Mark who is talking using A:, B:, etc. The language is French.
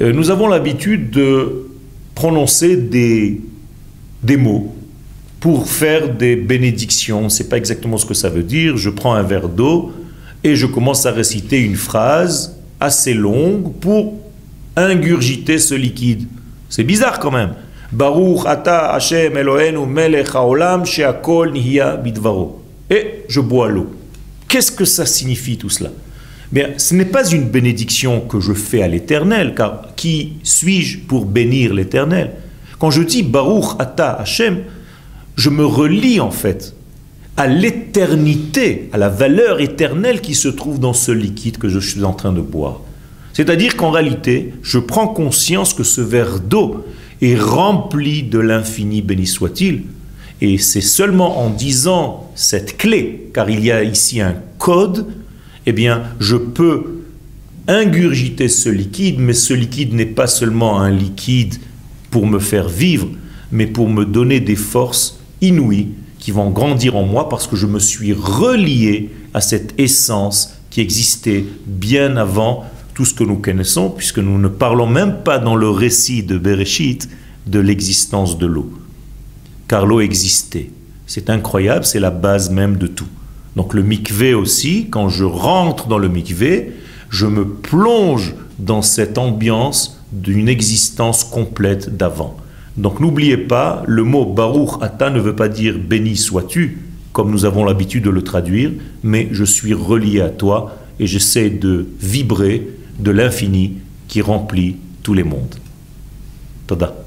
A: Euh, nous avons l'habitude de prononcer des, des mots pour faire des bénédictions. Sait pas exactement ce que ça veut dire. Je prends un verre d'eau et je commence à réciter une phrase assez longue pour ingurgiter ce liquide. C'est bizarre quand même. Baruch ata Hashem melech haolam she'akol. Et je bois l'eau. Qu'est-ce que ça signifie tout cela? Bien, ce n'est pas une bénédiction que je fais à l'Éternel, car qui suis-je pour bénir l'Éternel? Quand je dis Baruch ata Hashem, je me relie en fait à l'éternité, à la valeur éternelle qui se trouve dans ce liquide que je suis en train de boire. C'est-à-dire qu'en réalité, je prends conscience que ce verre d'eau est rempli de l'infini, béni soit-il. Et c'est seulement en disant cette clé, car il y a ici un code, eh bien, je peux ingurgiter ce liquide, mais ce liquide n'est pas seulement un liquide pour me faire vivre, mais pour me donner des forces inouïes qui vont grandir en moi parce que je me suis relié à cette essence qui existait bien avant tout ce que nous connaissons, puisque nous ne parlons même pas dans le récit de Bereshit de l'existence de l'eau. Car l'eau existait. C'est incroyable, c'est la base même de tout. Donc le mikvé aussi, quand je rentre dans le mikvé, je me plonge dans cette ambiance d'une existence complète d'avant. Donc n'oubliez pas, le mot Baruch Ata ne veut pas dire béni sois-tu, comme nous avons l'habitude de le traduire, mais je suis relié à toi et j'essaie de vibrer de l'infini qui remplit tous les mondes. Tada.